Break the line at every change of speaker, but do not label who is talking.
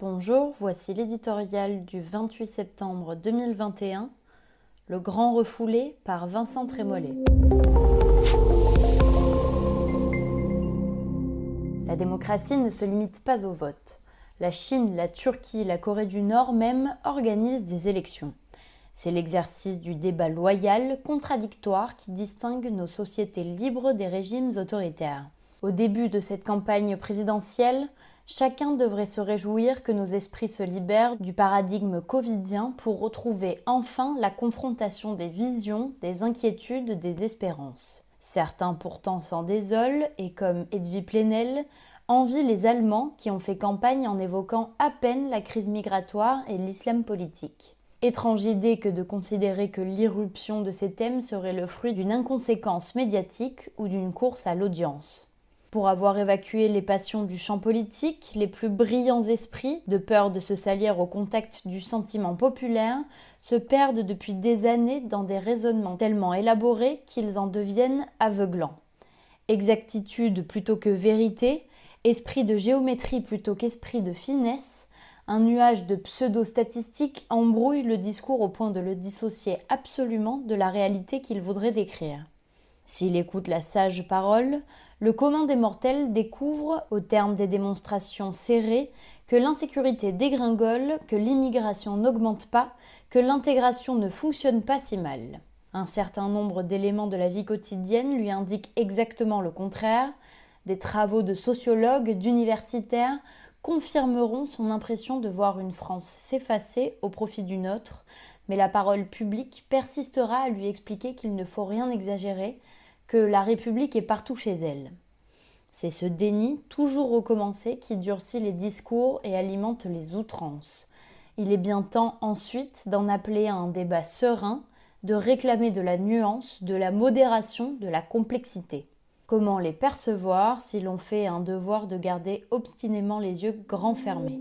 Bonjour, voici l'éditorial du 28 septembre 2021, Le Grand Refoulé par Vincent Trémollet. La démocratie ne se limite pas au vote. La Chine, la Turquie, la Corée du Nord même organisent des élections. C'est l'exercice du débat loyal, contradictoire, qui distingue nos sociétés libres des régimes autoritaires. Au début de cette campagne présidentielle, chacun devrait se réjouir que nos esprits se libèrent du paradigme covidien pour retrouver enfin la confrontation des visions, des inquiétudes, des espérances. Certains pourtant s'en désolent et, comme Edwy Plenel, envient les Allemands qui ont fait campagne en évoquant à peine la crise migratoire et l'islam politique. Étrange idée que de considérer que l'irruption de ces thèmes serait le fruit d'une inconséquence médiatique ou d'une course à l'audience. Pour avoir évacué les passions du champ politique, les plus brillants esprits, de peur de se salir au contact du sentiment populaire, se perdent depuis des années dans des raisonnements tellement élaborés qu'ils en deviennent aveuglants. Exactitude plutôt que vérité, esprit de géométrie plutôt qu'esprit de finesse, un nuage de pseudo-statistiques embrouille le discours au point de le dissocier absolument de la réalité qu'il voudrait décrire. S'il écoute la sage parole, le commun des mortels découvre, au terme des démonstrations serrées, que l'insécurité dégringole, que l'immigration n'augmente pas, que l'intégration ne fonctionne pas si mal. Un certain nombre d'éléments de la vie quotidienne lui indiquent exactement le contraire. Des travaux de sociologues, d'universitaires confirmeront son impression de voir une France s'effacer au profit d'une autre, mais la parole publique persistera à lui expliquer qu'il ne faut rien exagérer, que la République est partout chez elle. C'est ce déni, toujours recommencé, qui durcit les discours et alimente les outrances. Il est bien temps ensuite d'en appeler à un débat serein, de réclamer de la nuance, de la modération, de la complexité. Comment les percevoir si l'on fait un devoir de garder obstinément les yeux grands fermés?